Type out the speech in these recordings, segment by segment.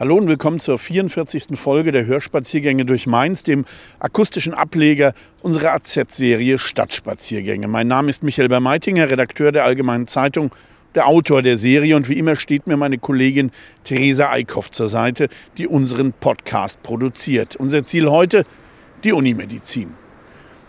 Hallo und willkommen zur 44. Folge der Hörspaziergänge durch Mainz, dem akustischen Ableger unserer AZ-Serie Stadtspaziergänge. Mein Name ist Michael Bermeitinger, Redakteur der Allgemeinen Zeitung, der Autor der Serie und wie immer steht mir meine Kollegin Theresa Eickhoff zur Seite, die unseren Podcast produziert. Unser Ziel heute, die Unimedizin.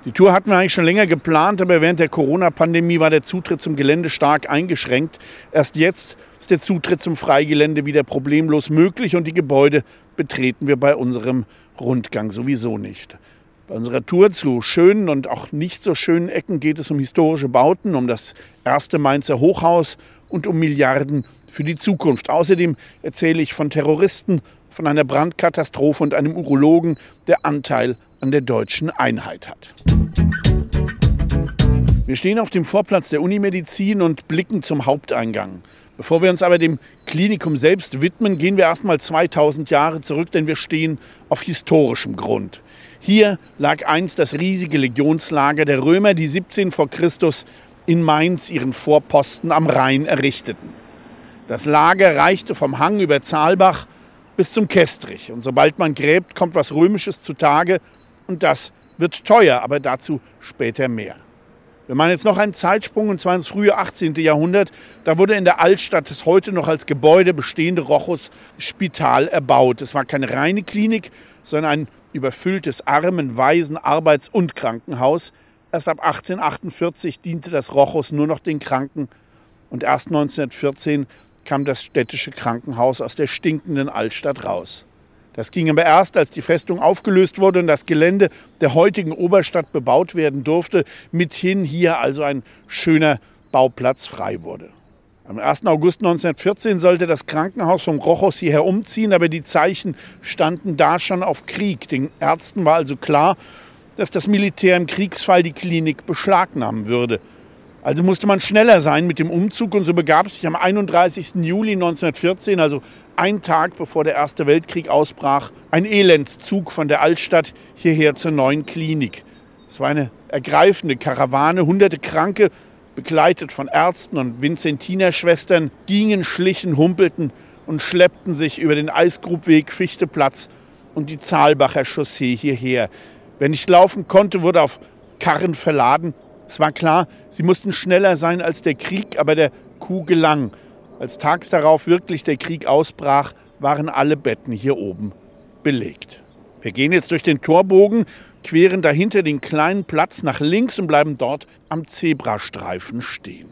Die Tour hatten wir eigentlich schon länger geplant, aber während der Corona-Pandemie war der Zutritt zum Gelände stark eingeschränkt. Erst jetzt ist der Zutritt zum Freigelände wieder problemlos möglich und die Gebäude betreten wir bei unserem Rundgang sowieso nicht. Bei unserer Tour zu schönen und auch nicht so schönen Ecken geht es um historische Bauten, um das erste Mainzer Hochhaus und um Milliarden für die Zukunft. Außerdem erzähle ich von Terroristen, von einer Brandkatastrophe und einem Urologen, der Anteil an der deutschen Einheit hat. Wir stehen auf dem Vorplatz der Unimedizin und blicken zum Haupteingang. Bevor wir uns aber dem Klinikum selbst widmen, gehen wir erstmal 2000 Jahre zurück, denn wir stehen auf historischem Grund. Hier lag einst das riesige Legionslager der Römer, die 17 vor Christus in Mainz ihren Vorposten am Rhein errichteten. Das Lager reichte vom Hang über Zahlbach bis zum Kestrich. Und sobald man gräbt, kommt was Römisches zutage und das wird teuer, aber dazu später mehr. Wir machen jetzt noch einen Zeitsprung, und zwar ins frühe 18. Jahrhundert. Da wurde in der Altstadt das heute noch als Gebäude bestehende Rochus Spital erbaut. Es war keine reine Klinik, sondern ein überfülltes Armen-, Waisen-, Arbeits- und Krankenhaus. Erst ab 1848 diente das Rochus nur noch den Kranken und erst 1914 kam das städtische Krankenhaus aus der stinkenden Altstadt raus. Das ging aber erst, als die Festung aufgelöst wurde und das Gelände der heutigen Oberstadt bebaut werden durfte, mithin hier also ein schöner Bauplatz frei wurde. Am 1. August 1914 sollte das Krankenhaus vom Rochus hierher umziehen, aber die Zeichen standen da schon auf Krieg. Den Ärzten war also klar, dass das Militär im Kriegsfall die Klinik beschlagnahmen würde. Also musste man schneller sein mit dem Umzug und so begab es sich am 31. Juli 1914, also ein Tag bevor der Erste Weltkrieg ausbrach, ein Elendszug von der Altstadt hierher zur neuen Klinik. Es war eine ergreifende Karawane, hunderte Kranke, begleitet von Ärzten und Vinzentinerschwestern, gingen, schlichen, humpelten und schleppten sich über den Eisgrubweg Fichteplatz und die Zahlbacher Chaussee hierher. Wer nicht laufen konnte, wurde auf Karren verladen. Es war klar, sie mussten schneller sein als der Krieg, aber der Kuh gelang. Als tags darauf wirklich der Krieg ausbrach, waren alle Betten hier oben belegt. Wir gehen jetzt durch den Torbogen, queren dahinter den kleinen Platz nach links und bleiben dort am Zebrastreifen stehen.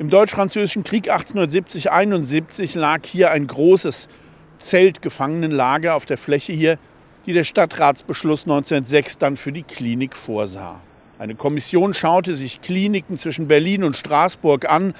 Im Deutsch-Französischen Krieg 1870-71 lag hier ein großes Zeltgefangenenlager auf der Fläche hier, die der Stadtratsbeschluss 1906 dann für die Klinik vorsah. Eine Kommission schaute sich Kliniken zwischen Berlin und Straßburg an,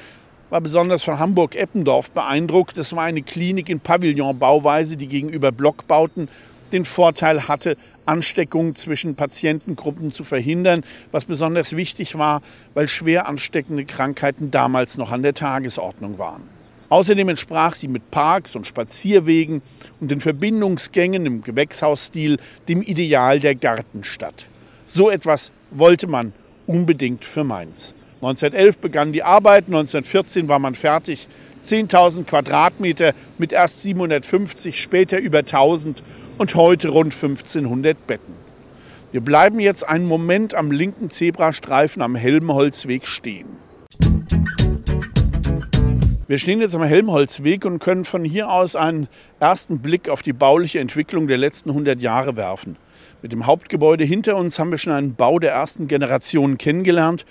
war besonders von Hamburg-Eppendorf beeindruckt. Das war eine Klinik in Pavillonbauweise, die gegenüber Blockbauten den Vorteil hatte, Ansteckungen zwischen Patientengruppen zu verhindern, was besonders wichtig war, weil schwer ansteckende Krankheiten damals noch an der Tagesordnung waren. Außerdem entsprach sie mit Parks und Spazierwegen und den Verbindungsgängen im Gewächshausstil dem Ideal der Gartenstadt. So etwas wollte man unbedingt für Mainz. 1911 begannen die Arbeiten, 1914 war man fertig. 10.000 Quadratmeter mit erst 750, später über 1000 und heute rund 1500 Betten. Wir bleiben jetzt einen Moment am linken Zebrastreifen am Helmholtzweg stehen. Wir stehen jetzt am Helmholtzweg und können von hier aus einen ersten Blick auf die bauliche Entwicklung der letzten 100 Jahre werfen. Mit dem Hauptgebäude hinter uns haben wir schon einen Bau der ersten Generation kennengelernt.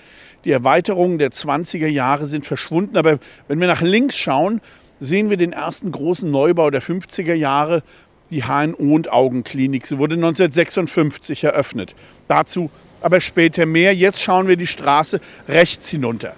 Die Erweiterungen der 20er Jahre sind verschwunden, aber wenn wir nach links schauen, sehen wir den ersten großen Neubau der 50er Jahre, die HNO und Augenklinik. Sie wurde 1956 eröffnet. Dazu aber später mehr. Jetzt schauen wir die Straße rechts hinunter.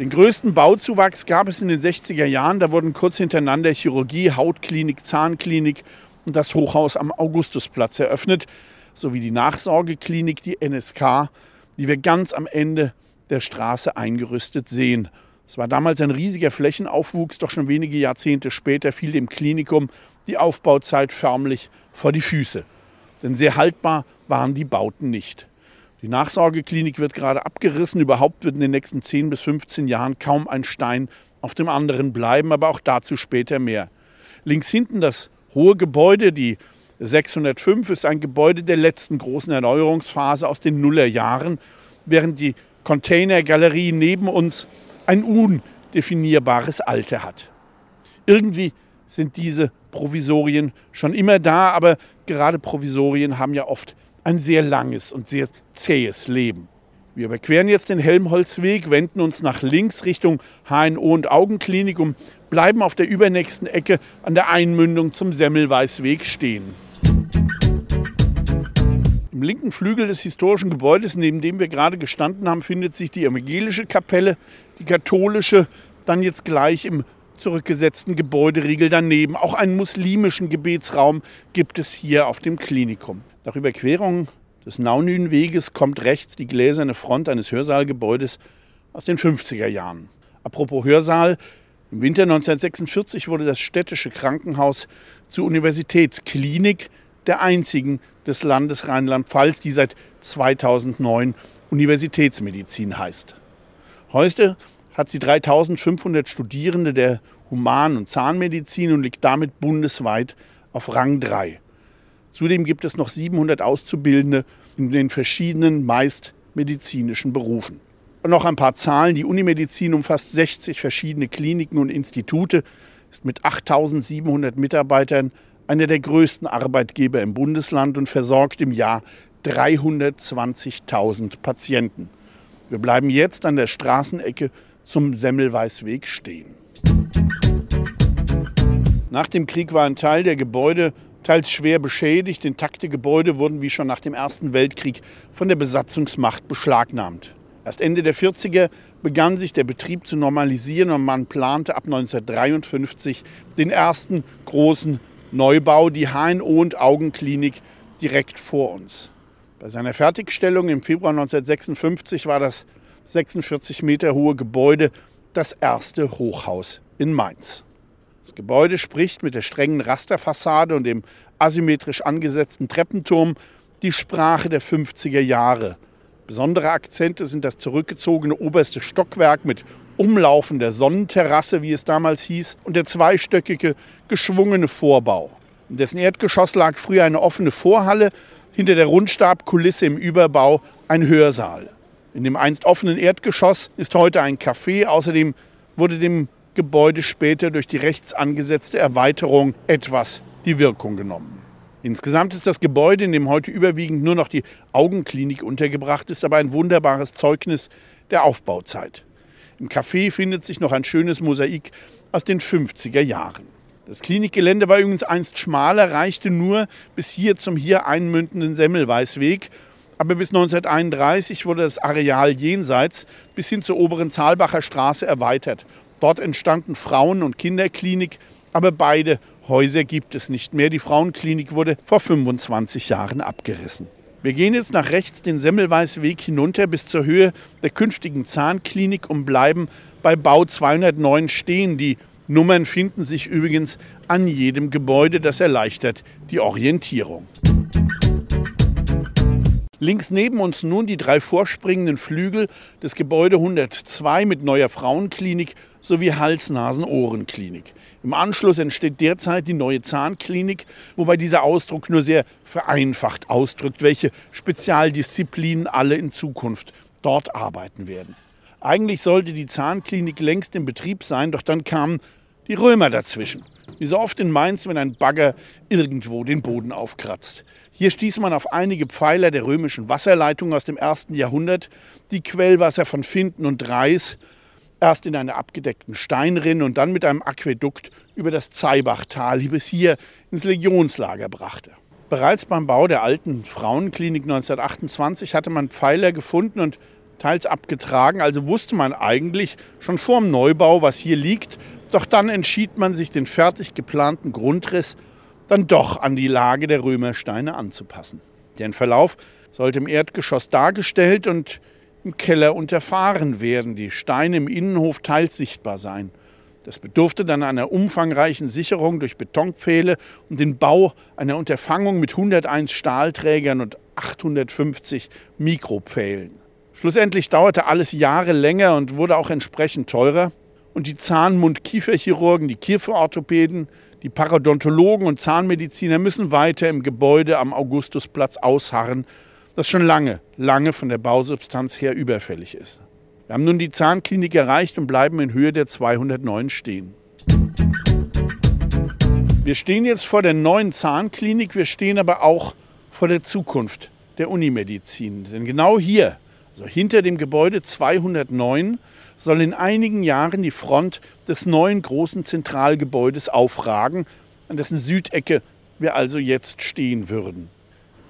Den größten Bauzuwachs gab es in den 60er Jahren. Da wurden kurz hintereinander Chirurgie, Hautklinik, Zahnklinik und das Hochhaus am Augustusplatz eröffnet, sowie die Nachsorgeklinik, die NSK, die wir ganz am Ende der Straße eingerüstet sehen. Es war damals ein riesiger Flächenaufwuchs, doch schon wenige Jahrzehnte später fiel dem Klinikum die Aufbauzeit förmlich vor die Füße. Denn sehr haltbar waren die Bauten nicht. Die Nachsorgeklinik wird gerade abgerissen. Überhaupt wird in den nächsten 10 bis 15 Jahren kaum ein Stein auf dem anderen bleiben, aber auch dazu später mehr. Links hinten das hohe Gebäude, die 605, ist ein Gebäude der letzten großen Erneuerungsphase aus den Nullerjahren, während die Containergalerie neben uns ein undefinierbares Alter hat. Irgendwie sind diese Provisorien schon immer da, aber gerade Provisorien haben ja oft ein sehr langes und sehr zähes Leben. Wir überqueren jetzt den Helmholtzweg, wenden uns nach links Richtung HNO und Augenklinik und bleiben auf der übernächsten Ecke an der Einmündung zum Semmelweisweg stehen. Im linken Flügel des historischen Gebäudes, neben dem wir gerade gestanden haben, findet sich die evangelische Kapelle, die katholische, dann jetzt gleich im zurückgesetzten Gebäuderiegel daneben. Auch einen muslimischen Gebetsraum gibt es hier auf dem Klinikum. Nach Überquerung des Naunünweges kommt rechts die gläserne Front eines Hörsaalgebäudes aus den 50er Jahren. Apropos Hörsaal, im Winter 1946 wurde das städtische Krankenhaus zur Universitätsklinik der einzigen des Landes Rheinland-Pfalz, die seit 2009 Universitätsmedizin heißt. Heute hat sie 3500 Studierende der Human- und Zahnmedizin und liegt damit bundesweit auf Rang 3. Zudem gibt es noch 700 Auszubildende in den verschiedenen, meist medizinischen Berufen. Und noch ein paar Zahlen. Die Unimedizin umfasst 60 verschiedene Kliniken und Institute, ist mit 8700 Mitarbeitern einer der größten Arbeitgeber im Bundesland und versorgt im Jahr 320.000 Patienten. Wir bleiben jetzt an der Straßenecke zum Semmelweisweg stehen. Nach dem Krieg war ein Teil der Gebäude teils schwer beschädigt. Intakte Gebäude wurden wie schon nach dem Ersten Weltkrieg von der Besatzungsmacht beschlagnahmt. Erst Ende der 40er begann sich der Betrieb zu normalisieren und man plante ab 1953 den ersten großen Neubau, die HNO und Augenklinik, direkt vor uns. Bei seiner Fertigstellung im Februar 1956 war das 46 Meter hohe Gebäude das erste Hochhaus in Mainz. Das Gebäude spricht mit der strengen Rasterfassade und dem asymmetrisch angesetzten Treppenturm die Sprache der 50er Jahre. Besondere Akzente sind das zurückgezogene oberste Stockwerk mit umlaufender Sonnenterrasse, wie es damals hieß, und der zweistöckige, geschwungene Vorbau. In dessen Erdgeschoss lag früher eine offene Vorhalle, hinter der Rundstabkulisse im Überbau ein Hörsaal. In dem einst offenen Erdgeschoss ist heute ein Café. Außerdem wurde dem Gebäude später durch die rechts angesetzte Erweiterung etwas die Wirkung genommen. Insgesamt ist das Gebäude, in dem heute überwiegend nur noch die Augenklinik untergebracht ist, aber ein wunderbares Zeugnis der Aufbauzeit. Im Café findet sich noch ein schönes Mosaik aus den 50er Jahren. Das Klinikgelände war übrigens einst schmaler, reichte nur bis hier zum hier einmündenden Semmelweisweg. Aber bis 1931 wurde das Areal jenseits bis hin zur oberen Zahlbacher Straße erweitert. Dort entstanden Frauen- und Kinderklinik, aber beide Häuser gibt es nicht mehr. Die Frauenklinik wurde vor 25 Jahren abgerissen. Wir gehen jetzt nach rechts den Semmelweisweg hinunter bis zur Höhe der künftigen Zahnklinik und bleiben bei Bau 209 stehen. Die Nummern finden sich übrigens an jedem Gebäude. Das erleichtert die Orientierung. Links neben uns nun die drei vorspringenden Flügel des Gebäude 102 mit neuer Frauenklinik sowie Hals-Nasen-Ohrenklinik. Im Anschluss entsteht derzeit die neue Zahnklinik, wobei dieser Ausdruck nur sehr vereinfacht ausdrückt, welche Spezialdisziplinen alle in Zukunft dort arbeiten werden. Eigentlich sollte die Zahnklinik längst in Betrieb sein, doch dann kamen die Römer dazwischen. Wie so oft in Mainz, wenn ein Bagger irgendwo den Boden aufkratzt. Hier stieß man auf einige Pfeiler der römischen Wasserleitung aus dem ersten Jahrhundert, die Quellwasser von Finden und Reis erst in einer abgedeckten Steinrinne und dann mit einem Aquädukt über das Zeibachtal bis hier ins Legionslager brachte. Bereits beim Bau der alten Frauenklinik 1928 hatte man Pfeiler gefunden und teils abgetragen. Also wusste man eigentlich schon vor dem Neubau, was hier liegt. Doch dann entschied man sich, den fertig geplanten Grundriss dann doch an die Lage der Römersteine anzupassen. Deren Verlauf sollte im Erdgeschoss dargestellt und im Keller unterfahren werden, die Steine im Innenhof teils sichtbar sein. Das bedurfte dann einer umfangreichen Sicherung durch Betonpfähle und den Bau einer Unterfangung mit 101 Stahlträgern und 850 Mikropfählen. Schlussendlich dauerte alles Jahre länger und wurde auch entsprechend teurer. Und die Zahn-, Mund-, Kieferchirurgen, die Kieferorthopäden, die Parodontologen und Zahnmediziner müssen weiter im Gebäude am Augustusplatz ausharren, das schon lange, lange von der Bausubstanz her überfällig ist. Wir haben nun die Zahnklinik erreicht und bleiben in Höhe der 209 stehen. Wir stehen jetzt vor der neuen Zahnklinik, wir stehen aber auch vor der Zukunft der Unimedizin. Denn genau hier, also hinter dem Gebäude 209, soll in einigen Jahren die Front des neuen großen Zentralgebäudes aufragen, an dessen Südecke wir also jetzt stehen würden.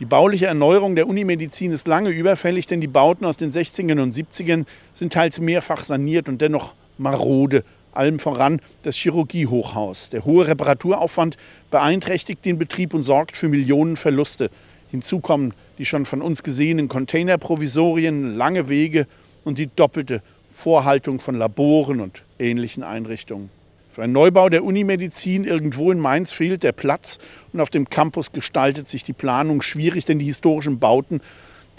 Die bauliche Erneuerung der Unimedizin ist lange überfällig, denn die Bauten aus den 60ern und 70ern sind teils mehrfach saniert und dennoch marode. Allem voran das Chirurgiehochhaus. Der hohe Reparaturaufwand beeinträchtigt den Betrieb und sorgt für Millionen Verluste. Hinzu kommen die schon von uns gesehenen Containerprovisorien, lange Wege und die doppelte Vorhaltung von Laboren und ähnlichen Einrichtungen. Für einen Neubau der Unimedizin irgendwo in Mainz fehlt der Platz und auf dem Campus gestaltet sich die Planung schwierig, denn die historischen Bauten,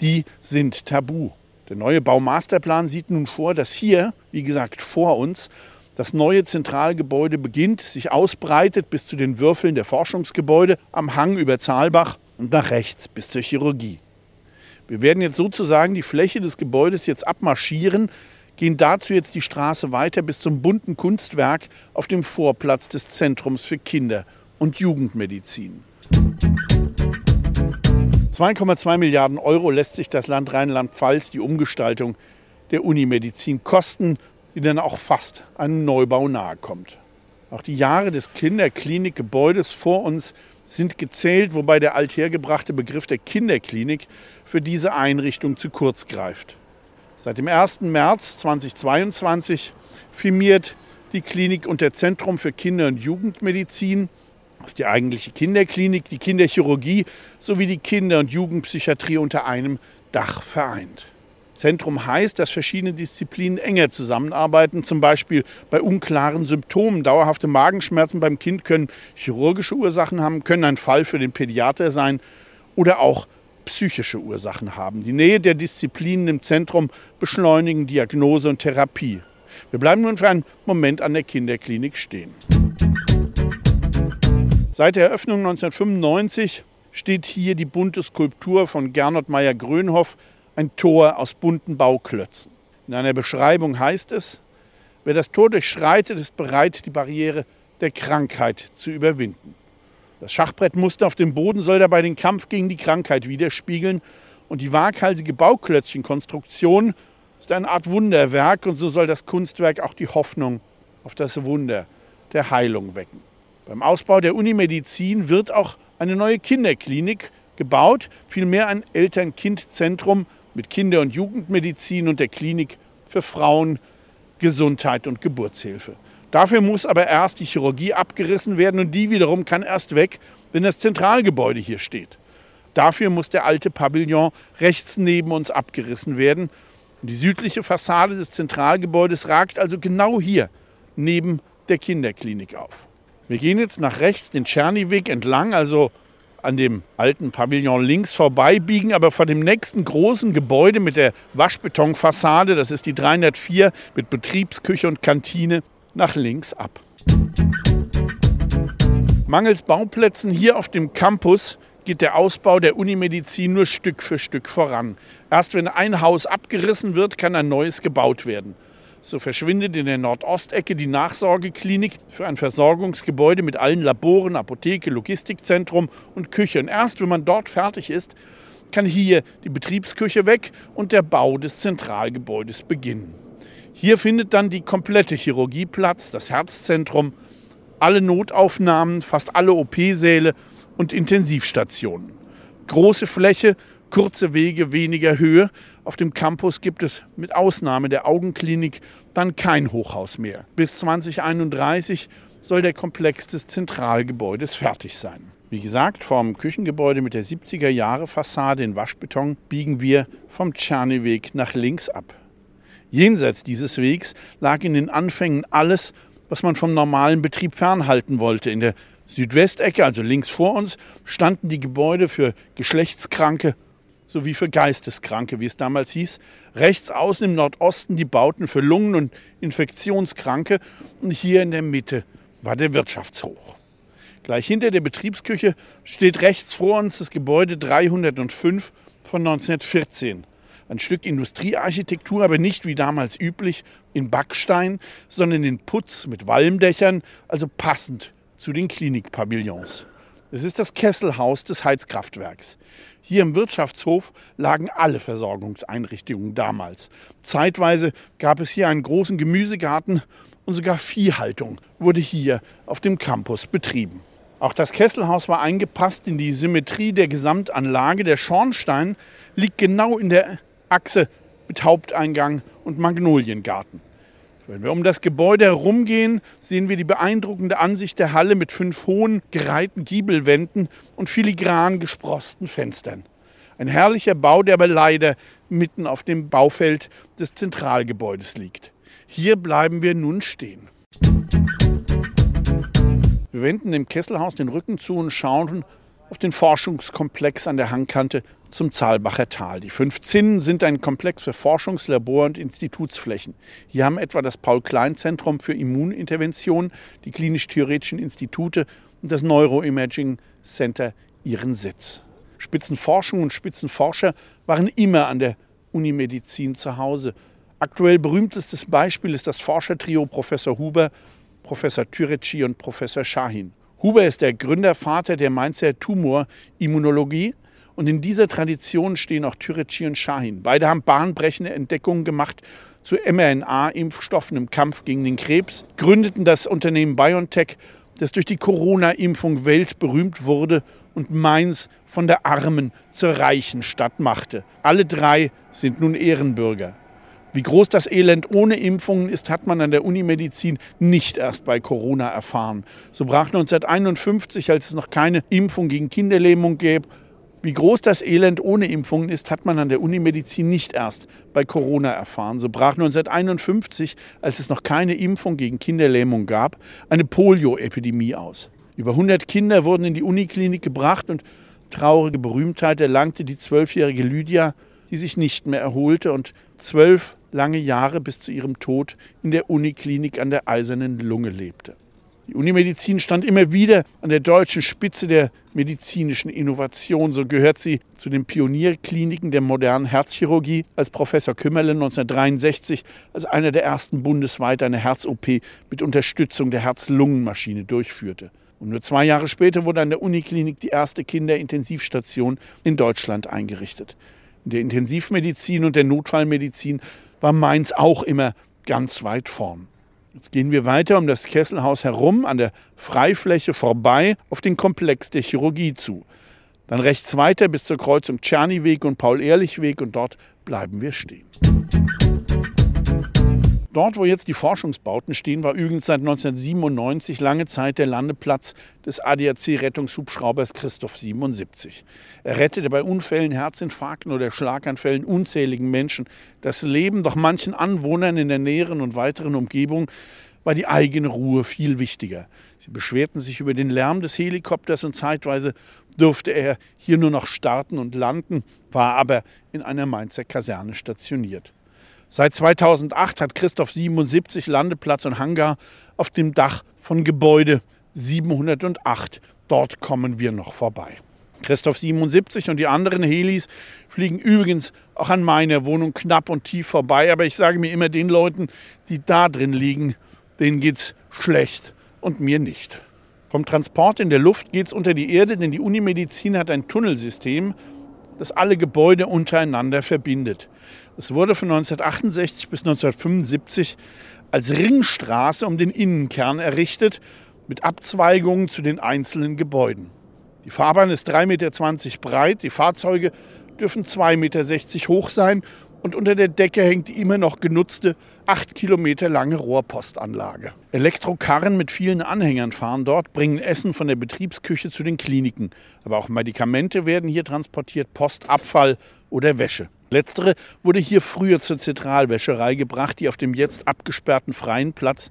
die sind tabu. Der neue Baumasterplan sieht nun vor, dass hier, wie gesagt, vor uns das neue Zentralgebäude beginnt, sich ausbreitet bis zu den Würfeln der Forschungsgebäude am Hang über Zaalbach und nach rechts bis zur Chirurgie. Wir werden jetzt sozusagen die Fläche des Gebäudes jetzt abmarschieren, gehen dazu jetzt die Straße weiter bis zum bunten Kunstwerk auf dem Vorplatz des Zentrums für Kinder- und Jugendmedizin. 2,2 Milliarden Euro lässt sich das Land Rheinland-Pfalz die Umgestaltung der Unimedizin kosten, die dann auch fast einem Neubau nahekommt. Auch die Jahre des Kinderklinikgebäudes vor uns sind gezählt, wobei der althergebrachte Begriff der Kinderklinik für diese Einrichtung zu kurz greift. Seit dem 1. März 2022 firmiert die Klinik unter Zentrum für Kinder- und Jugendmedizin. Das ist die eigentliche Kinderklinik, die Kinderchirurgie sowie die Kinder- und Jugendpsychiatrie unter einem Dach vereint. Zentrum heißt, dass verschiedene Disziplinen enger zusammenarbeiten, zum Beispiel bei unklaren Symptomen. Dauerhafte Magenschmerzen beim Kind können chirurgische Ursachen haben, können ein Fall für den Pädiater sein oder auch psychische Ursachen haben. Die Nähe der Disziplinen im Zentrum beschleunigen Diagnose und Therapie. Wir bleiben nun für einen Moment an der Kinderklinik stehen. Seit der Eröffnung 1995 steht hier die bunte Skulptur von Gernot Meyer-Grönhoff, ein Tor aus bunten Bauklötzen. In einer Beschreibung heißt es, wer das Tor durchschreitet, ist bereit, die Barriere der Krankheit zu überwinden. Das Schachbrettmuster auf dem Boden soll dabei den Kampf gegen die Krankheit widerspiegeln. Und die waghalsige Bauklötzchenkonstruktion ist eine Art Wunderwerk und so soll das Kunstwerk auch die Hoffnung auf das Wunder der Heilung wecken. Beim Ausbau der Unimedizin wird auch eine neue Kinderklinik gebaut, vielmehr ein Eltern-Kind-Zentrum mit Kinder- und Jugendmedizin und der Klinik für Frauen, Gesundheit und Geburtshilfe. Dafür muss aber erst die Chirurgie abgerissen werden und die wiederum kann erst weg, wenn das Zentralgebäude hier steht. Dafür muss der alte Pavillon rechts neben uns abgerissen werden. Und die südliche Fassade des Zentralgebäudes ragt also genau hier neben der Kinderklinik auf. Wir gehen jetzt nach rechts den Czerniweg entlang, also an dem alten Pavillon links vorbei, biegen aber vor dem nächsten großen Gebäude mit der Waschbetonfassade, das ist die 304 mit Betriebsküche und Kantine, nach links ab. Mangels Bauplätzen hier auf dem Campus geht der Ausbau der Unimedizin nur Stück für Stück voran. Erst wenn ein Haus abgerissen wird, kann ein neues gebaut werden. So verschwindet in der Nordostecke die Nachsorgeklinik für ein Versorgungsgebäude mit allen Laboren, Apotheke, Logistikzentrum und Küche. Und erst wenn man dort fertig ist, kann hier die Betriebsküche weg und der Bau des Zentralgebäudes beginnen. Hier findet dann die komplette Chirurgie Platz, das Herzzentrum, alle Notaufnahmen, fast alle OP-Säle und Intensivstationen. Große Fläche kurze Wege, weniger Höhe. Auf dem Campus gibt es mit Ausnahme der Augenklinik dann kein Hochhaus mehr. Bis 2031 soll der Komplex des Zentralgebäudes fertig sein. Wie gesagt, vom Küchengebäude mit der 70er Jahre Fassade in Waschbeton biegen wir vom Czerny-Weg nach links ab. Jenseits dieses Wegs lag in den Anfängen alles, was man vom normalen Betrieb fernhalten wollte. In der Südwestecke, also links vor uns, standen die Gebäude für Geschlechtskranke sowie für Geisteskranke, wie es damals hieß. Rechts außen im Nordosten die Bauten für Lungen- und Infektionskranke und hier in der Mitte war der Wirtschaftshoch. Gleich hinter der Betriebsküche steht rechts vor uns das Gebäude 305 von 1914. Ein Stück Industriearchitektur, aber nicht wie damals üblich in Backstein, sondern in Putz mit Walmdächern, also passend zu den Klinikpavillons. Es ist das Kesselhaus des Heizkraftwerks. Hier im Wirtschaftshof lagen alle Versorgungseinrichtungen damals. Zeitweise gab es hier einen großen Gemüsegarten und sogar Viehhaltung wurde hier auf dem Campus betrieben. Auch das Kesselhaus war eingepasst in die Symmetrie der Gesamtanlage. Der Schornstein liegt genau in der Achse mit Haupteingang und Magnoliengarten. Wenn wir um das Gebäude herumgehen, sehen wir die beeindruckende Ansicht der Halle mit fünf hohen, gereihten Giebelwänden und filigran gesprosten Fenstern. Ein herrlicher Bau, der aber leider mitten auf dem Baufeld des Zentralgebäudes liegt. Hier bleiben wir nun stehen. Wir wenden dem Kesselhaus den Rücken zu und schauen auf den Forschungskomplex an der Hangkante zum Zahlbacher Tal. Die fünf Zinnen sind ein Komplex für Forschungs-, Labor- und Institutsflächen. Hier haben etwa das Paul-Klein-Zentrum für Immunintervention, die klinisch-theoretischen Institute und das Neuroimaging Center ihren Sitz. Spitzenforschung und Spitzenforscher waren immer an der Unimedizin zu Hause. Aktuell berühmtestes Beispiel ist das Forschertrio Professor Huber, Professor Türeci und Professor Shahin. Huber ist der Gründervater der Mainzer Tumorimmunologie und in dieser Tradition stehen auch Türeci und Shahin. Beide haben bahnbrechende Entdeckungen gemacht zu mRNA-Impfstoffen im Kampf gegen den Krebs, gründeten das Unternehmen BioNTech, das durch die Corona-Impfung weltberühmt wurde und Mainz von der armen zur reichen Stadt machte. Alle drei sind nun Ehrenbürger. Wie groß das Elend ohne Impfungen ist, hat man an der Unimedizin nicht erst bei Corona erfahren. So brach 1951, als es noch keine Impfung gegen Kinderlähmung gab, wie groß das Elend ohne Impfungen ist, hat man an der Unimedizin nicht erst bei Corona erfahren. So brach 1951, als es noch keine Impfung gegen Kinderlähmung gab, eine Polio-Epidemie aus. Über 100 Kinder wurden in die Uniklinik gebracht und traurige Berühmtheit erlangte die zwölfjährige Lydia, die sich nicht mehr erholte und zwölf lange Jahre bis zu ihrem Tod in der Uniklinik an der Eisernen Lunge lebte. Die Unimedizin stand immer wieder an der deutschen Spitze der medizinischen Innovation. So gehört sie zu den Pionierkliniken der modernen Herzchirurgie, als Professor Kümmerle 1963 als einer der ersten bundesweit eine Herz-OP mit Unterstützung der Herz-Lungen-Maschine durchführte. Und nur zwei Jahre später wurde an der Uniklinik die erste Kinderintensivstation in Deutschland eingerichtet. In der Intensivmedizin und der Notfallmedizin war Mainz auch immer ganz weit vorn. Jetzt gehen wir weiter um das Kesselhaus herum, an der Freifläche vorbei, auf den Komplex der Chirurgie zu. Dann rechts weiter bis zur Kreuzung Czerny-Weg und Paul-Ehrlich-Weg und dort bleiben wir stehen. Dort, wo jetzt die Forschungsbauten stehen, war übrigens seit 1997 lange Zeit der Landeplatz des ADAC-Rettungshubschraubers Christoph 77. Er rettete bei Unfällen, Herzinfarkten oder Schlaganfällen unzähligen Menschen das Leben, doch manchen Anwohnern in der näheren und weiteren Umgebung war die eigene Ruhe viel wichtiger. Sie beschwerten sich über den Lärm des Helikopters und zeitweise durfte er hier nur noch starten und landen, war aber in einer Mainzer Kaserne stationiert. Seit 2008 hat Christoph 77 Landeplatz und Hangar auf dem Dach von Gebäude 708. Dort kommen wir noch vorbei. Christoph 77 und die anderen Helis fliegen übrigens auch an meiner Wohnung knapp und tief vorbei. Aber ich sage mir immer den Leuten, die da drin liegen, denen geht's schlecht und mir nicht. Vom Transport in der Luft geht es unter die Erde, denn die Unimedizin hat ein Tunnelsystem, das alle Gebäude untereinander verbindet. Es wurde von 1968 bis 1975 als Ringstraße um den Innenkern errichtet, mit Abzweigungen zu den einzelnen Gebäuden. Die Fahrbahn ist 3,20 Meter breit, die Fahrzeuge dürfen 2,60 Meter hoch sein und unter der Decke hängt die immer noch genutzte, acht Kilometer lange Rohrpostanlage. Elektrokarren mit vielen Anhängern fahren dort, bringen Essen von der Betriebsküche zu den Kliniken. Aber auch Medikamente werden hier transportiert, Post, Abfall oder Wäsche. Letztere wurde hier früher zur Zentralwäscherei gebracht, die auf dem jetzt abgesperrten freien Platz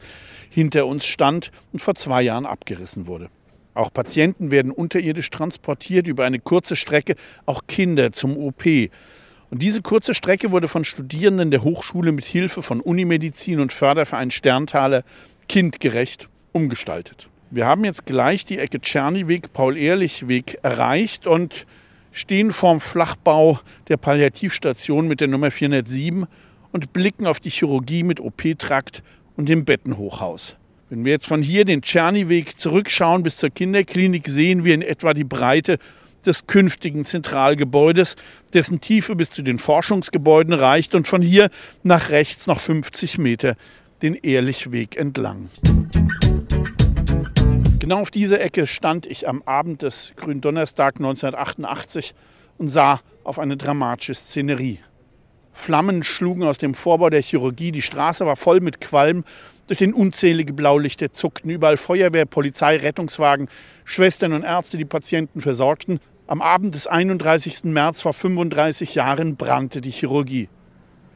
hinter uns stand und vor zwei Jahren abgerissen wurde. Auch Patienten werden unterirdisch transportiert über eine kurze Strecke, auch Kinder zum OP. Und diese kurze Strecke wurde von Studierenden der Hochschule mit Hilfe von Unimedizin und Förderverein Sterntaler kindgerecht umgestaltet. Wir haben jetzt gleich die Ecke Tscherniweg, Paul-Ehrlich-Weg erreicht und stehen vorm Flachbau der Palliativstation mit der Nummer 407 und blicken auf die Chirurgie mit OP-Trakt und dem Bettenhochhaus. Wenn wir jetzt von hier den Czerny-Weg zurückschauen bis zur Kinderklinik, sehen wir in etwa die Breite des künftigen Zentralgebäudes, dessen Tiefe bis zu den Forschungsgebäuden reicht und von hier nach rechts noch 50 Meter den Ehrlichweg entlang. Genau auf dieser Ecke stand ich am Abend des Gründonnerstag 1988 und sah auf eine dramatische Szenerie. Flammen schlugen aus dem Vorbau der Chirurgie, die Straße war voll mit Qualm, durch den unzählige Blaulichter zuckten überall Feuerwehr, Polizei, Rettungswagen, Schwestern und Ärzte, die Patienten versorgten. Am Abend des 31. März vor 35 Jahren brannte die Chirurgie.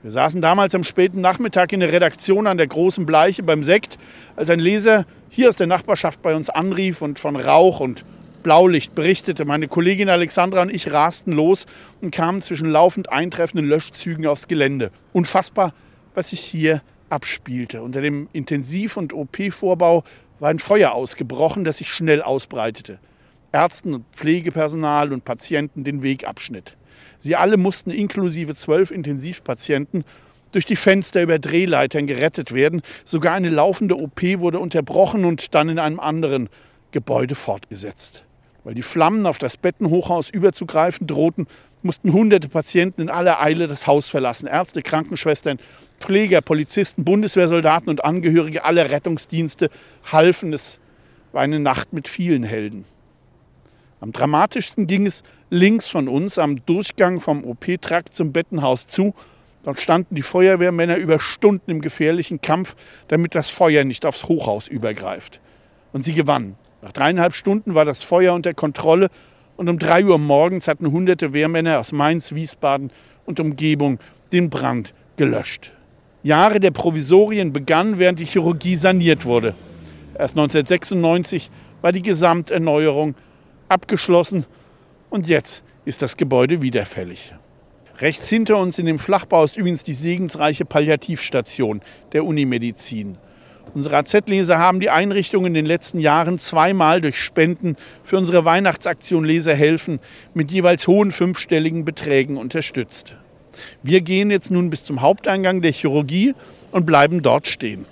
Wir saßen damals am späten Nachmittag in der Redaktion an der großen Bleiche beim Sekt, als ein Leser hier aus der Nachbarschaft bei uns anrief und von Rauch und Blaulicht berichtete. Meine Kollegin Alexandra und ich rasten los und kamen zwischen laufend eintreffenden Löschzügen aufs Gelände. Unfassbar, was sich hier abspielte. Unter dem Intensiv- und OP-Vorbau war ein Feuer ausgebrochen, das sich schnell ausbreitete. Ärzten und Pflegepersonal und Patienten den Weg abschnitt. Sie alle mussten inklusive zwölf Intensivpatienten durch die Fenster über Drehleitern gerettet werden. Sogar eine laufende OP wurde unterbrochen und dann in einem anderen Gebäude fortgesetzt. Weil die Flammen auf das Bettenhochhaus überzugreifen drohten, mussten hunderte Patienten in aller Eile das Haus verlassen. Ärzte, Krankenschwestern, Pfleger, Polizisten, Bundeswehrsoldaten und Angehörige aller Rettungsdienste halfen. Es war eine Nacht mit vielen Helden. Am dramatischsten ging es links von uns am Durchgang vom OP-Trakt zum Bettenhaus zu. Dort standen die Feuerwehrmänner über Stunden im gefährlichen Kampf, damit das Feuer nicht aufs Hochhaus übergreift. Und sie gewannen. Nach dreieinhalb Stunden war das Feuer unter Kontrolle und um drei Uhr morgens hatten hunderte Wehrmänner aus Mainz, Wiesbaden und Umgebung den Brand gelöscht. Jahre der Provisorien begannen, während die Chirurgie saniert wurde. Erst 1996 war die Gesamterneuerung abgeschlossen und jetzt ist das Gebäude wieder fällig. Rechts hinter uns in dem Flachbau ist übrigens die segensreiche Palliativstation der Unimedizin. Unsere AZ-Leser haben die Einrichtung in den letzten Jahren zweimal durch Spenden für unsere Weihnachtsaktion Leser helfen mit jeweils hohen fünfstelligen Beträgen unterstützt. Wir gehen jetzt nun bis zum Haupteingang der Chirurgie und bleiben dort stehen.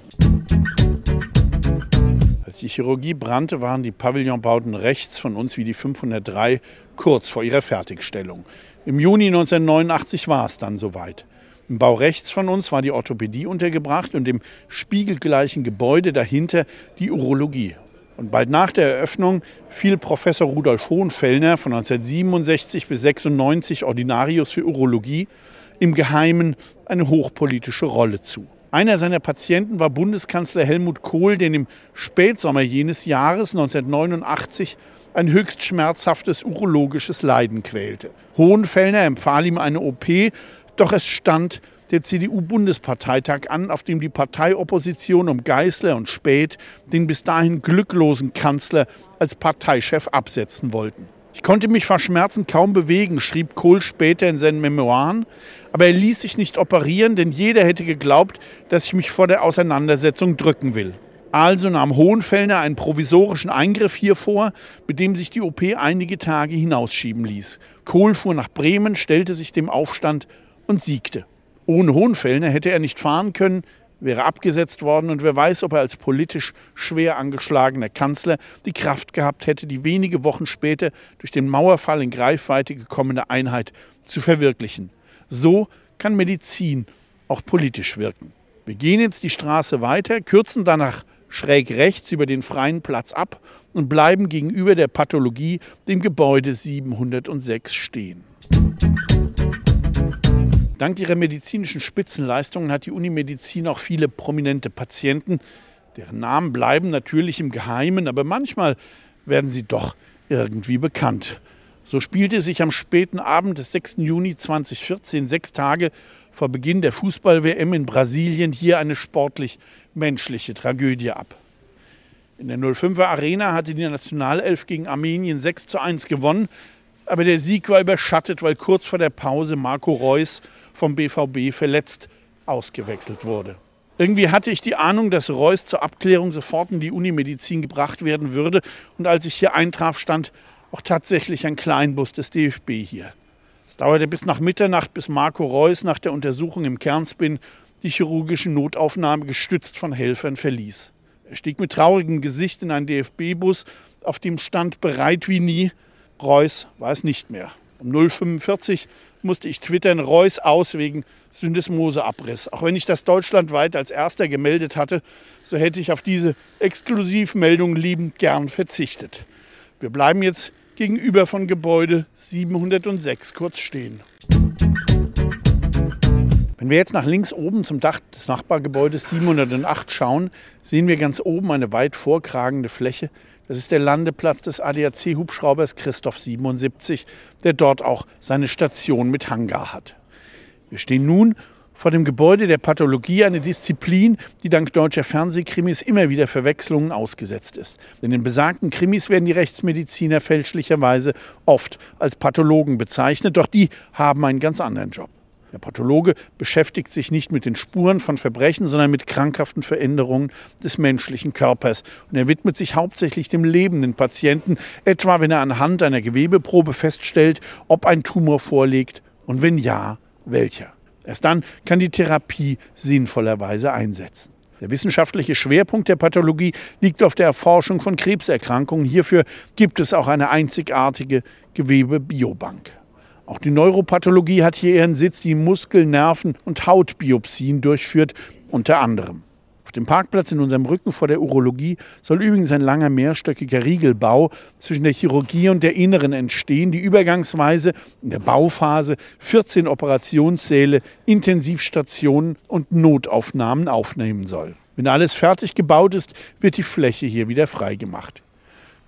Als die Chirurgie brannte, waren die Pavillonbauten rechts von uns wie die 503 kurz vor ihrer Fertigstellung. Im Juni 1989 war es dann soweit. Im Bau rechts von uns war die Orthopädie untergebracht und im spiegelgleichen Gebäude dahinter die Urologie. Und bald nach der Eröffnung fiel Professor Rudolf Hohenfellner von 1967 bis 96 Ordinarius für Urologie im Geheimen eine hochpolitische Rolle zu. Einer seiner Patienten war Bundeskanzler Helmut Kohl, den im Spätsommer jenes Jahres 1989 ein höchst schmerzhaftes urologisches Leiden quälte. Hohenfellner empfahl ihm eine OP, doch es stand der CDU-Bundesparteitag an, auf dem die Parteiopposition um Geißler und Späth den bis dahin glücklosen Kanzler als Parteichef absetzen wollten. Ich konnte mich vor Schmerzen kaum bewegen, schrieb Kohl später in seinen Memoiren, aber er ließ sich nicht operieren, denn jeder hätte geglaubt, dass ich mich vor der Auseinandersetzung drücken will. Also nahm Hohenfellner einen provisorischen Eingriff hier vor, mit dem sich die OP einige Tage hinausschieben ließ. Kohl fuhr nach Bremen, stellte sich dem Aufstand und siegte. Ohne Hohenfellner hätte er nicht fahren können, wäre abgesetzt worden und wer weiß, ob er als politisch schwer angeschlagener Kanzler die Kraft gehabt hätte, die wenige Wochen später durch den Mauerfall in Greifweite gekommene Einheit zu verwirklichen. So kann Medizin auch politisch wirken. Wir gehen jetzt die Straße weiter, kürzen danach schräg rechts über den freien Platz ab und bleiben gegenüber der Pathologie, dem Gebäude 706, stehen. Dank ihrer medizinischen Spitzenleistungen hat die Unimedizin auch viele prominente Patienten. Deren Namen bleiben natürlich im Geheimen, aber manchmal werden sie doch irgendwie bekannt. So spielte sich am späten Abend des 6. Juni 2014, sechs Tage vor Beginn der Fußball-WM in Brasilien, hier eine sportlich-menschliche Tragödie ab. In der 05er Arena hatte die Nationalelf gegen Armenien 6 zu 1 gewonnen, aber der Sieg war überschattet, weil kurz vor der Pause Marco Reus vom BVB verletzt ausgewechselt wurde. Irgendwie hatte ich die Ahnung, dass Reus zur Abklärung sofort in die Unimedizin gebracht werden würde. Und als ich hier eintraf, stand auch tatsächlich ein Kleinbus des DFB hier. Es dauerte bis nach Mitternacht, bis Marco Reus nach der Untersuchung im Kernspin die chirurgische Notaufnahme gestützt von Helfern verließ. Er stieg mit traurigem Gesicht in einen DFB-Bus, auf dem stand bereit wie nie. Reus war es nicht mehr. Um 045 musste ich twittern, Reus aus wegen Syndesmoseabriss. Auch wenn ich das deutschlandweit als erster gemeldet hatte, so hätte ich auf diese Exklusivmeldung liebend gern verzichtet. Wir bleiben jetzt gegenüber von Gebäude 706 kurz stehen. Wenn wir jetzt nach links oben zum Dach des Nachbargebäudes 708 schauen, sehen wir ganz oben eine weit vorkragende Fläche, das ist der Landeplatz des ADAC-Hubschraubers Christoph 77, der dort auch seine Station mit Hangar hat. Wir stehen nun vor dem Gebäude der Pathologie, eine Disziplin, die dank deutscher Fernsehkrimis immer wieder Verwechslungen ausgesetzt ist. Denn in besagten Krimis werden die Rechtsmediziner fälschlicherweise oft als Pathologen bezeichnet, doch die haben einen ganz anderen Job. Der Pathologe beschäftigt sich nicht mit den Spuren von Verbrechen, sondern mit krankhaften Veränderungen des menschlichen Körpers. Und er widmet sich hauptsächlich dem lebenden Patienten, etwa wenn er anhand einer Gewebeprobe feststellt, ob ein Tumor vorliegt und wenn ja, welcher. Erst dann kann die Therapie sinnvollerweise einsetzen. Der wissenschaftliche Schwerpunkt der Pathologie liegt auf der Erforschung von Krebserkrankungen. Hierfür gibt es auch eine einzigartige Gewebebiobank. Auch die Neuropathologie hat hier ihren Sitz, die Muskel-, Nerven- und Hautbiopsien durchführt, unter anderem. Dem Parkplatz in unserem Rücken vor der Urologie soll übrigens ein langer mehrstöckiger Riegelbau zwischen der Chirurgie und der Inneren entstehen, die übergangsweise in der Bauphase 14 Operationssäle, Intensivstationen und Notaufnahmen aufnehmen soll. Wenn alles fertig gebaut ist, wird die Fläche hier wieder freigemacht.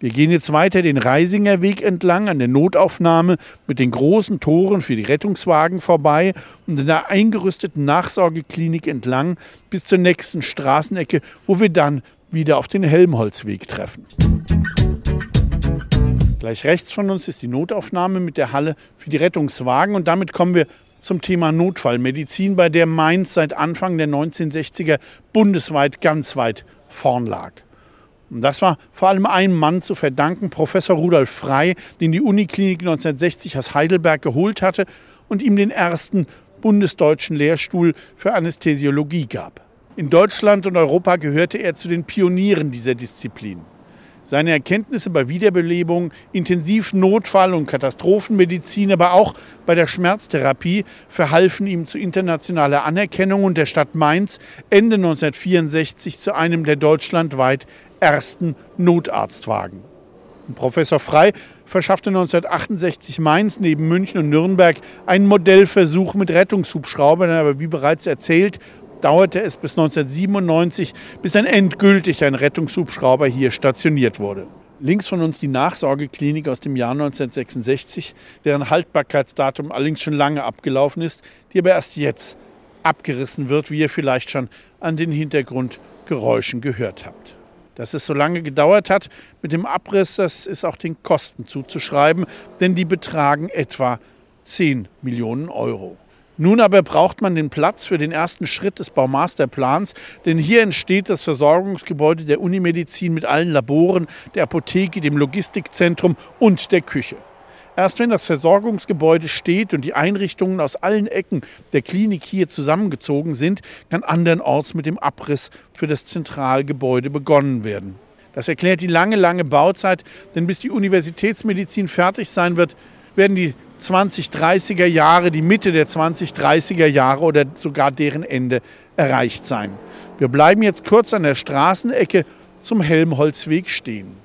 Wir gehen jetzt weiter den Reisinger Weg entlang an der Notaufnahme mit den großen Toren für die Rettungswagen vorbei und in der eingerüsteten Nachsorgeklinik entlang bis zur nächsten Straßenecke, wo wir dann wieder auf den Helmholtzweg treffen. Gleich rechts von uns ist die Notaufnahme mit der Halle für die Rettungswagen und damit kommen wir zum Thema Notfallmedizin, bei der Mainz seit Anfang der 1960er bundesweit ganz weit vorn lag. Und das war vor allem einem Mann zu verdanken, Professor Rudolf Frey, den die Uniklinik 1960 aus Heidelberg geholt hatte und ihm den ersten bundesdeutschen Lehrstuhl für Anästhesiologie gab. In Deutschland und Europa gehörte er zu den Pionieren dieser Disziplin. Seine Erkenntnisse bei Wiederbelebung, Intensivnotfall- und Katastrophenmedizin, aber auch bei der Schmerztherapie verhalfen ihm zu internationaler Anerkennung und der Stadt Mainz Ende 1964 zu einem der deutschlandweit ersten Notarztwagen. Professor Frei verschaffte 1968 Mainz neben München und Nürnberg einen Modellversuch mit Rettungshubschraubern, aber wie bereits erzählt, dauerte es bis 1997, bis dann endgültig ein Rettungshubschrauber hier stationiert wurde. Links von uns die Nachsorgeklinik aus dem Jahr 1966, deren Haltbarkeitsdatum allerdings schon lange abgelaufen ist, die aber erst jetzt abgerissen wird, wie ihr vielleicht schon an den Hintergrundgeräuschen gehört habt. Dass es so lange gedauert hat mit dem Abriss, das ist auch den Kosten zuzuschreiben, denn die betragen etwa 10 Millionen Euro. Nun aber braucht man den Platz für den ersten Schritt des Baumasterplans, denn hier entsteht das Versorgungsgebäude der Unimedizin mit allen Laboren, der Apotheke, dem Logistikzentrum und der Küche. Erst wenn das Versorgungsgebäude steht und die Einrichtungen aus allen Ecken der Klinik hier zusammengezogen sind, kann andernorts mit dem Abriss für das Zentralgebäude begonnen werden. Das erklärt die lange, lange Bauzeit, denn bis die Universitätsmedizin fertig sein wird, werden die 2030er Jahre, die Mitte der 2030er Jahre oder sogar deren Ende erreicht sein. Wir bleiben jetzt kurz an der Straßenecke zum Helmholtzweg stehen.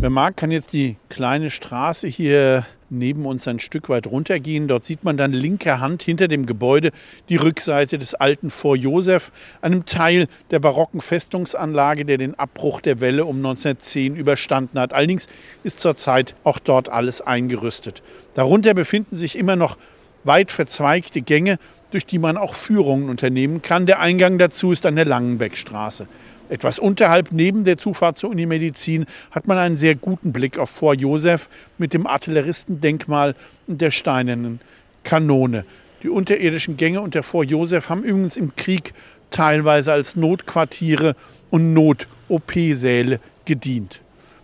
Wer mag, kann jetzt die kleine Straße hier neben uns ein Stück weit runtergehen. Dort sieht man dann linker Hand hinter dem Gebäude die Rückseite des alten Fort Josef, einem Teil der barocken Festungsanlage, der den Abbruch der Welle um 1910 überstanden hat. Allerdings ist zurzeit auch dort alles eingerüstet. Darunter befinden sich immer noch weit verzweigte Gänge, durch die man auch Führungen unternehmen kann. Der Eingang dazu ist an der Langenbeckstraße. Etwas unterhalb neben der Zufahrt zur Unimedizin hat man einen sehr guten Blick auf Fort Josef mit dem Artilleristendenkmal und der steinernen Kanone. Die unterirdischen Gänge unter Fort Josef haben übrigens im Krieg teilweise als Notquartiere und Not-OP-Säle gedient.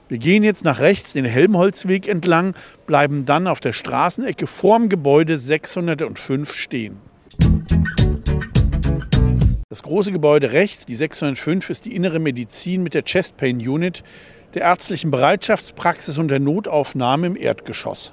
Wir gehen jetzt nach rechts den Helmholtzweg entlang, bleiben dann auf der Straßenecke vorm Gebäude 605 stehen. Das große Gebäude rechts, die 605, ist die innere Medizin mit der Chest Pain Unit, der ärztlichen Bereitschaftspraxis und der Notaufnahme im Erdgeschoss.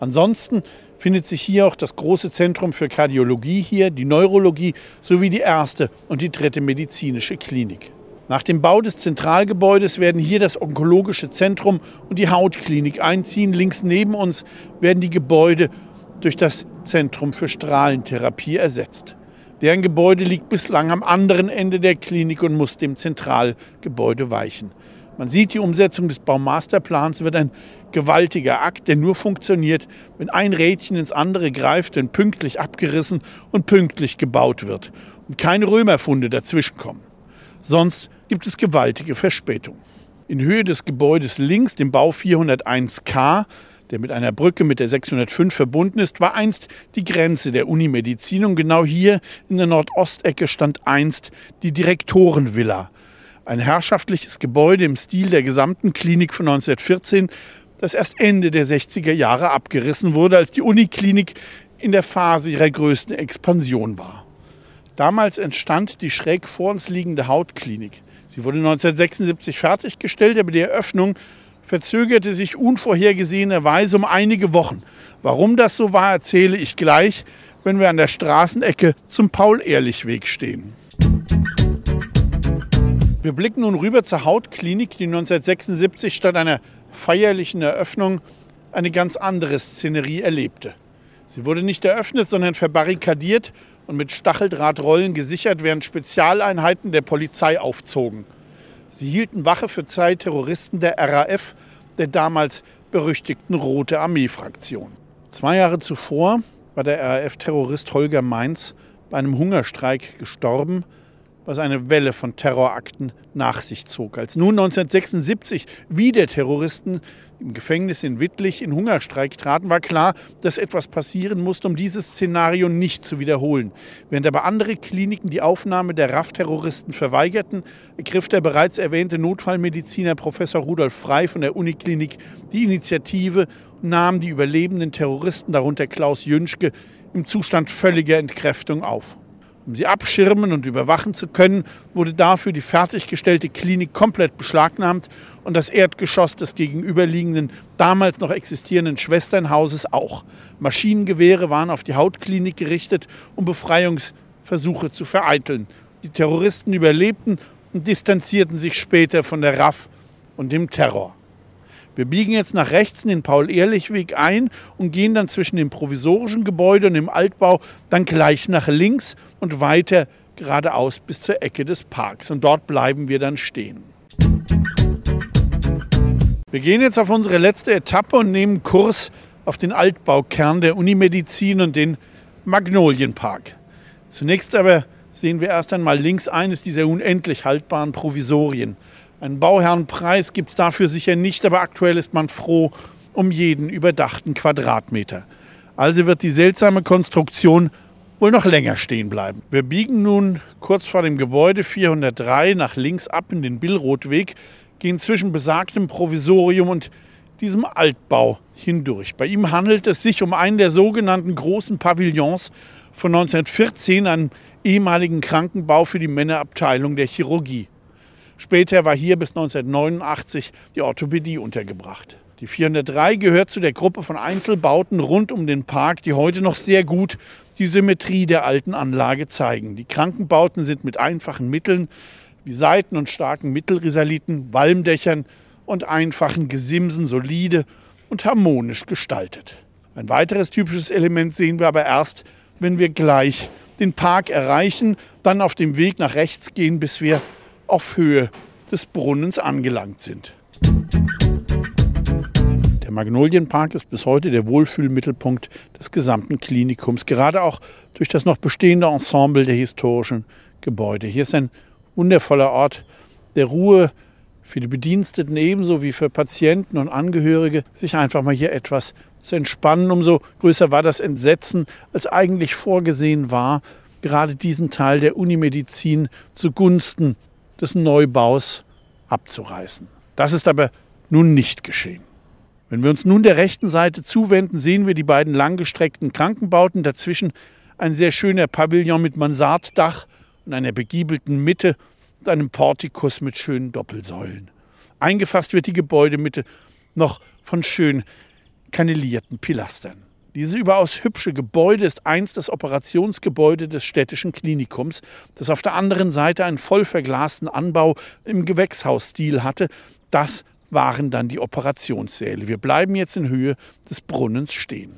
Ansonsten findet sich hier auch das große Zentrum für Kardiologie hier, die Neurologie sowie die erste und die dritte medizinische Klinik. Nach dem Bau des Zentralgebäudes werden hier das Onkologische Zentrum und die Hautklinik einziehen. Links neben uns werden die Gebäude durch das Zentrum für Strahlentherapie ersetzt. Deren Gebäude liegt bislang am anderen Ende der Klinik und muss dem Zentralgebäude weichen. Man sieht, die Umsetzung des Baumasterplans wird ein gewaltiger Akt, der nur funktioniert, wenn ein Rädchen ins andere greift, wenn pünktlich abgerissen und pünktlich gebaut wird und keine Römerfunde dazwischenkommen. Sonst gibt es gewaltige Verspätungen. In Höhe des Gebäudes links, dem Bau 401k, der mit einer Brücke mit der 605 verbunden ist, war einst die Grenze der Unimedizin und genau hier in der Nordostecke stand einst die Direktorenvilla. Ein herrschaftliches Gebäude im Stil der gesamten Klinik von 1914, das erst Ende der 60er Jahre abgerissen wurde, als die Uniklinik in der Phase ihrer größten Expansion war. Damals entstand die schräg vor uns liegende Hautklinik. Sie wurde 1976 fertiggestellt, aber die Eröffnung verzögerte sich unvorhergesehenerweise um einige Wochen. Warum das so war, erzähle ich gleich, wenn wir an der Straßenecke zum Paul-Ehrlich-Weg stehen. Wir blicken nun rüber zur Hautklinik, die 1976 statt einer feierlichen Eröffnung eine ganz andere Szenerie erlebte. Sie wurde nicht eröffnet, sondern verbarrikadiert und mit Stacheldrahtrollen gesichert, während Spezialeinheiten der Polizei aufzogen. Sie hielten Wache für zwei Terroristen der RAF, der damals berüchtigten Rote Armee-Fraktion. Zwei Jahre zuvor war der RAF-Terrorist Holger Mainz bei einem Hungerstreik gestorben, was eine Welle von Terrorakten nach sich zog. Als nun 1976 wieder Terroristen im Gefängnis in Wittlich in Hungerstreik traten, war klar, dass etwas passieren musste, um dieses Szenario nicht zu wiederholen. Während aber andere Kliniken die Aufnahme der RAF-Terroristen verweigerten, ergriff der bereits erwähnte Notfallmediziner Professor Rudolf Frei von der Uniklinik die Initiative und nahm die überlebenden Terroristen, darunter Klaus Jünschke, im Zustand völliger Entkräftung auf. Um sie abschirmen und überwachen zu können, wurde dafür die fertiggestellte Klinik komplett beschlagnahmt und das Erdgeschoss des gegenüberliegenden, damals noch existierenden Schwesternhauses auch. Maschinengewehre waren auf die Hautklinik gerichtet, um Befreiungsversuche zu vereiteln. Die Terroristen überlebten und distanzierten sich später von der RAF und dem Terror. Wir biegen jetzt nach rechts in den Paul-Ehrlich-Weg ein und gehen dann zwischen dem provisorischen Gebäude und dem Altbau dann gleich nach links und weiter geradeaus bis zur Ecke des Parks. Und dort bleiben wir dann stehen. Wir gehen jetzt auf unsere letzte Etappe und nehmen Kurs auf den Altbaukern der Unimedizin und den Magnolienpark. Zunächst aber sehen wir erst einmal links eines dieser unendlich haltbaren Provisorien. Einen Bauherrenpreis gibt es dafür sicher nicht, aber aktuell ist man froh um jeden überdachten Quadratmeter. Also wird die seltsame Konstruktion wohl noch länger stehen bleiben. Wir biegen nun kurz vor dem Gebäude 403 nach links ab in den Billrothweg, gehen zwischen besagtem Provisorium und diesem Altbau hindurch. Bei ihm handelt es sich um einen der sogenannten großen Pavillons von 1914, einen ehemaligen Krankenbau für die Männerabteilung der Chirurgie. Später war hier bis 1989 die Orthopädie untergebracht. Die 403 gehört zu der Gruppe von Einzelbauten rund um den Park, die heute noch sehr gut die Symmetrie der alten Anlage zeigen. Die Krankenbauten sind mit einfachen Mitteln wie Seiten- und starken Mittelrisaliten, Walmdächern und einfachen Gesimsen solide und harmonisch gestaltet. Ein weiteres typisches Element sehen wir aber erst, wenn wir gleich den Park erreichen, dann auf dem Weg nach rechts gehen, bis wir auf Höhe des Brunnens angelangt sind. Der Magnolienpark ist bis heute der Wohlfühlmittelpunkt des gesamten Klinikums, gerade auch durch das noch bestehende Ensemble der historischen Gebäude. Hier ist ein wundervoller Ort der Ruhe für die Bediensteten ebenso wie für Patienten und Angehörige, sich einfach mal hier etwas zu entspannen. Umso größer war das Entsetzen, als eigentlich vorgesehen war, gerade diesen Teil der Unimedizin zugunsten des Neubaus abzureißen. Das ist aber nun nicht geschehen. Wenn wir uns nun der rechten Seite zuwenden, sehen wir die beiden langgestreckten Krankenbauten, dazwischen ein sehr schöner Pavillon mit Mansarddach und einer begiebelten Mitte und einem Portikus mit schönen Doppelsäulen. Eingefasst wird die Gebäudemitte noch von schön kannelierten Pilastern. Dieses überaus hübsche Gebäude ist einst das Operationsgebäude des städtischen Klinikums, das auf der anderen Seite einen voll verglasten Anbau im Gewächshausstil hatte. Das waren dann die Operationssäle. Wir bleiben jetzt in Höhe des Brunnens stehen.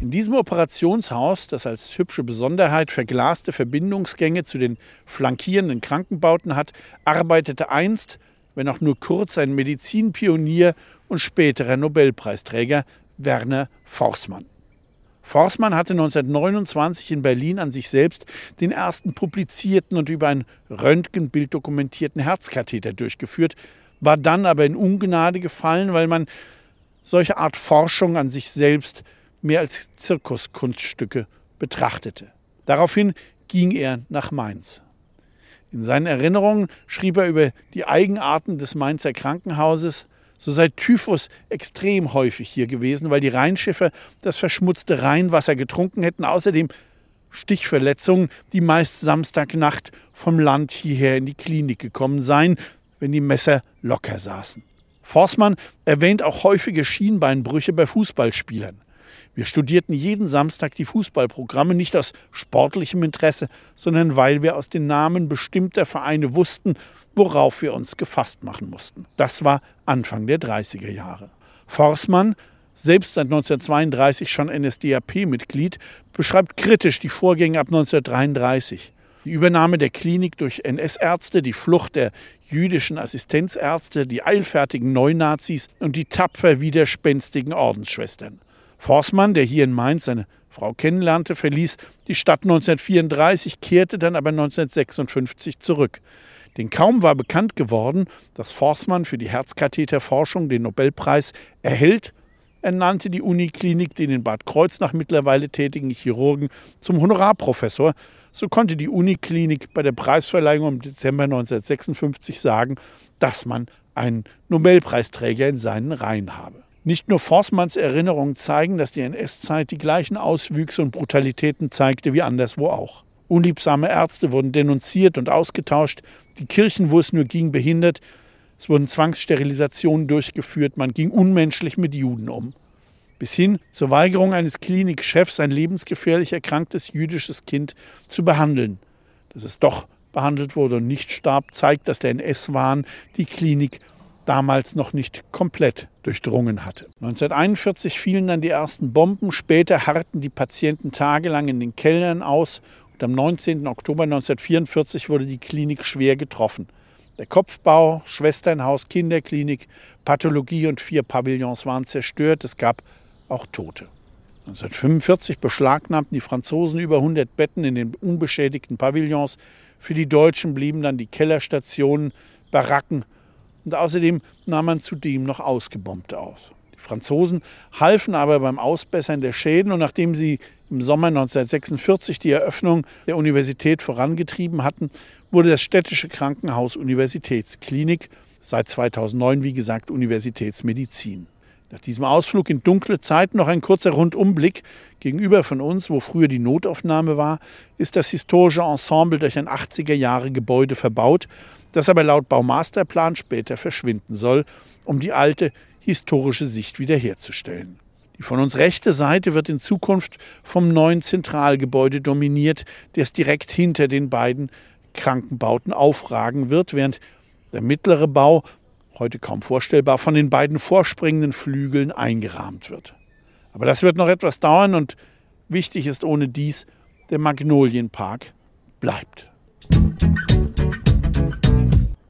In diesem Operationshaus, das als hübsche Besonderheit verglaste Verbindungsgänge zu den flankierenden Krankenbauten hat, arbeitete einst, wenn auch nur kurz, ein Medizinpionier und späterer Nobelpreisträger Werner Forßmann. Forßmann hatte 1929 in Berlin an sich selbst den ersten publizierten und über ein Röntgenbild dokumentierten Herzkatheter durchgeführt, war dann aber in Ungnade gefallen, weil man solche Art Forschung an sich selbst mehr als Zirkuskunststücke betrachtete. Daraufhin ging er nach Mainz. In seinen Erinnerungen schrieb er über die Eigenarten des Mainzer Krankenhauses, so sei Typhus extrem häufig hier gewesen, weil die Rheinschiffe das verschmutzte Rheinwasser getrunken hätten. Außerdem Stichverletzungen, die meist Samstagnacht vom Land hierher in die Klinik gekommen seien, wenn die Messer locker saßen. Forstmann erwähnt auch häufige Schienbeinbrüche bei Fußballspielern. Wir studierten jeden Samstag die Fußballprogramme nicht aus sportlichem Interesse, sondern weil wir aus den Namen bestimmter Vereine wussten, worauf wir uns gefasst machen mussten. Das war Anfang der 30er Jahre. Forstmann, selbst seit 1932 schon NSDAP-Mitglied, beschreibt kritisch die Vorgänge ab 1933. Die Übernahme der Klinik durch NS-Ärzte, die Flucht der jüdischen Assistenzärzte, die eilfertigen Neunazis und die tapfer widerspenstigen Ordensschwestern. Forstmann, der hier in Mainz seine Frau kennenlernte, verließ die Stadt 1934, kehrte dann aber 1956 zurück. Denn kaum war bekannt geworden, dass Forstmann für die Herzkatheterforschung den Nobelpreis erhält, ernannte die Uniklinik den in Bad Kreuznach mittlerweile tätigen Chirurgen zum Honorarprofessor. So konnte die Uniklinik bei der Preisverleihung im Dezember 1956 sagen, dass man einen Nobelpreisträger in seinen Reihen habe. Nicht nur Forstmanns Erinnerungen zeigen, dass die NS-Zeit die gleichen Auswüchse und Brutalitäten zeigte wie anderswo auch. Unliebsame Ärzte wurden denunziert und ausgetauscht, die Kirchen, wo es nur ging, behindert, es wurden Zwangssterilisationen durchgeführt, man ging unmenschlich mit Juden um. Bis hin zur Weigerung eines Klinikchefs, ein lebensgefährlich erkranktes jüdisches Kind zu behandeln. Dass es doch behandelt wurde und nicht starb, zeigt, dass der NS-Wahn die Klinik damals noch nicht komplett durchdrungen hatte. 1941 fielen dann die ersten Bomben, später harrten die Patienten tagelang in den Kellern aus und am 19. Oktober 1944 wurde die Klinik schwer getroffen. Der Kopfbau, Schwesternhaus, Kinderklinik, Pathologie und vier Pavillons waren zerstört. Es gab auch Tote. 1945 beschlagnahmten die Franzosen über 100 Betten in den unbeschädigten Pavillons. Für die Deutschen blieben dann die Kellerstationen, Baracken und außerdem nahm man zudem noch Ausgebombte aus. Die Franzosen halfen aber beim Ausbessern der Schäden und nachdem sie im Sommer 1946 die Eröffnung der Universität vorangetrieben hatten, wurde das städtische Krankenhaus Universitätsklinik, seit 2009 wie gesagt Universitätsmedizin. Nach diesem Ausflug in dunkle Zeiten noch ein kurzer Rundumblick. Gegenüber von uns, wo früher die Notaufnahme war, ist das historische Ensemble durch ein 80er Jahre Gebäude verbaut, das aber laut Baumasterplan später verschwinden soll, um die alte historische Sicht wiederherzustellen. Die von uns rechte Seite wird in Zukunft vom neuen Zentralgebäude dominiert, das direkt hinter den beiden Krankenbauten aufragen wird, während der mittlere Bau heute kaum vorstellbar, von den beiden vorspringenden Flügeln eingerahmt wird. Aber das wird noch etwas dauern und wichtig ist ohne dies, der Magnolienpark bleibt.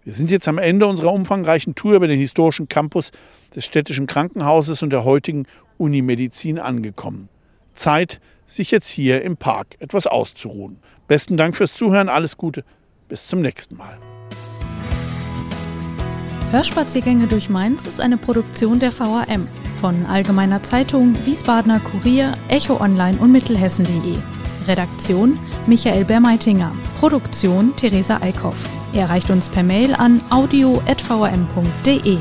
Wir sind jetzt am Ende unserer umfangreichen Tour über den historischen Campus des städtischen Krankenhauses und der heutigen Unimedizin angekommen. Zeit, sich jetzt hier im Park etwas auszuruhen. Besten Dank fürs Zuhören, alles Gute, bis zum nächsten Mal. Hörspaziergänge durch Mainz ist eine Produktion der VAM von Allgemeiner Zeitung, Wiesbadener Kurier, Echo Online und Mittelhessen.de. Redaktion Michael Bermeitinger. Produktion Theresa Eickhoff. Er erreicht uns per Mail an audio.vm.de.